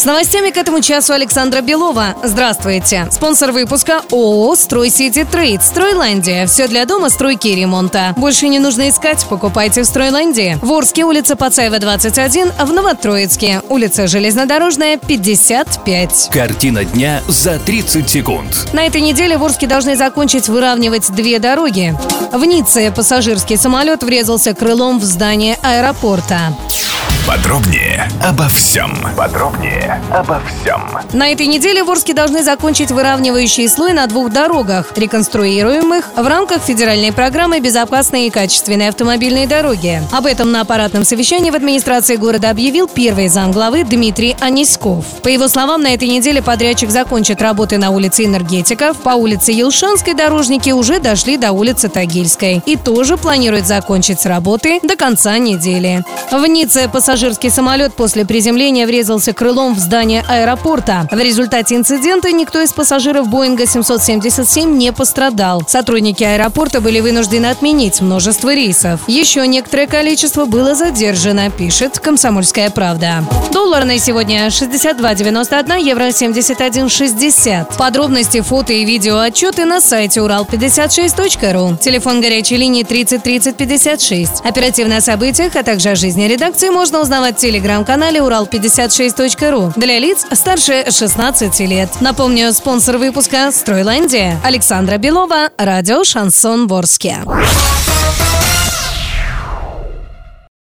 С новостями к этому часу Александра Белова. Здравствуйте. Спонсор выпуска ООО «Стройсити Трейд». «Стройландия». Все для дома, стройки и ремонта. Больше не нужно искать, покупайте в «Стройландии». В Орске, улица Пацаева, 21, в Новотроицке, улица Железнодорожная, 55. Картина дня за 30 секунд. На этой неделе в Орске должны закончить выравнивать две дороги. В Ницце пассажирский самолет врезался крылом в здание аэропорта. Подробнее обо всем. Подробнее обо всем. На этой неделе в Орске должны закончить выравнивающий слой на двух дорогах, реконструируемых в рамках федеральной программы «Безопасные и качественные автомобильные дороги». Об этом на аппаратном совещании в администрации города объявил первый замглавы Дмитрий Аниськов. По его словам, на этой неделе подрядчик закончит работы на улице Энергетиков, по улице Елшанской дорожники уже дошли до улицы Тагильской и тоже планирует закончить работы до конца недели. В Ницце пассажирский самолет после приземления врезался крылом в здание аэропорта. В результате инцидента никто из пассажиров Боинга 777 не пострадал. Сотрудники аэропорта были вынуждены отменить множество рейсов. Еще некоторое количество было задержано, пишет «Комсомольская правда». Доллар на сегодня 62,91, евро 71,60. Подробности, фото и видео отчеты на сайте урал56.ру. Телефон горячей линии 30 30 56. Оперативно о событиях, а также о жизни редакции можно узнавать в телеграм-канале урал56.ру для лиц старше 16 лет. Напомню, спонсор выпуска «Стройландия» Александра Белова, радио «Шансон Ворске».